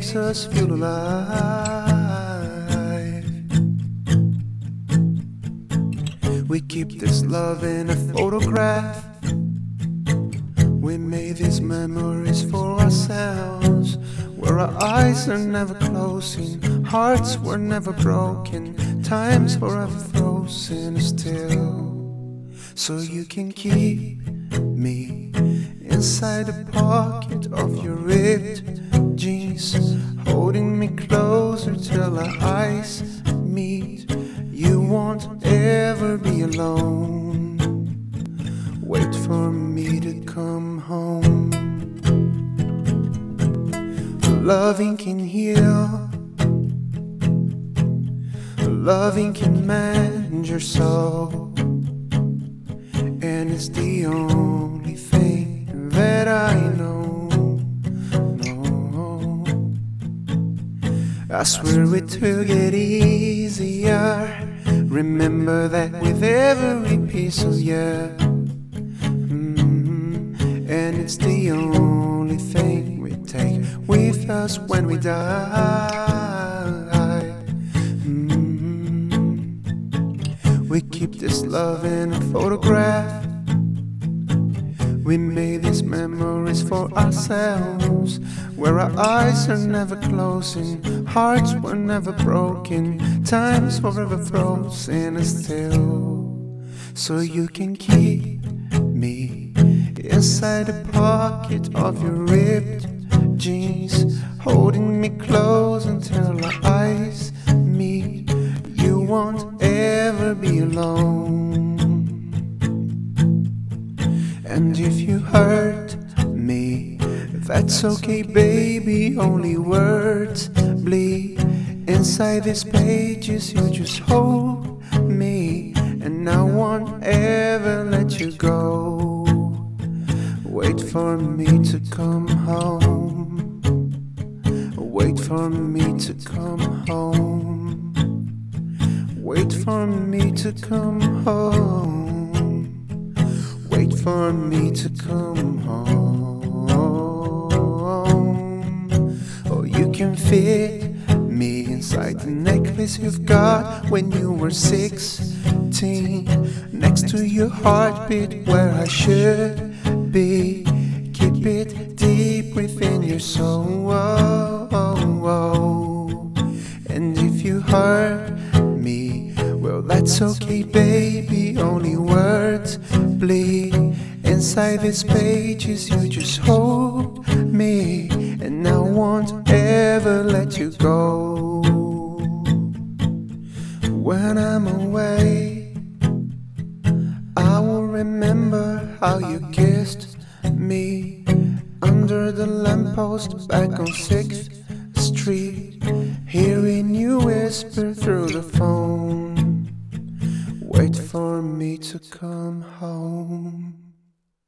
makes us feel alive. We keep this love in a photograph. We made these memories for ourselves. Where our eyes are never closing, hearts were never broken, time's forever frozen still. So you can keep me inside the pocket of your ripped jeans, alone. Wait for me to come home. Loving can heal. Loving can mend your soul. And it's the only thing that I know. No. I swear it will get easier. Remember that with every piece of you. Mm, And it's the only thing we take with us when we die. Mm, We keep this love in a photograph. We made these memories for ourselves, where our eyes are never closing, hearts were never broken, time's forever frozen still. So you can keep me inside the pocket of your ripped jeans, holding me close until our eyes meet. You won't ever be alone. And if you hurt me, that's okay, baby. Only words bleed inside these pages. You just hold me, and I won't ever let you go. Wait for me to come home. Wait for me to come home. Wait for me to come home. For me to come home. Oh, you can fit me inside the necklace you've got when you were 16. Next to your heartbeat, where I should be. Keep it deep within your soul. And if you hurt me, well, that's okay, baby. Only words bleed inside these pages. You just hold me, and I won't ever let you go. When I'm away, I will remember how you kissed me under the lamppost back on 6th Street, hearing you whisper through the phone. Wait for me to come home.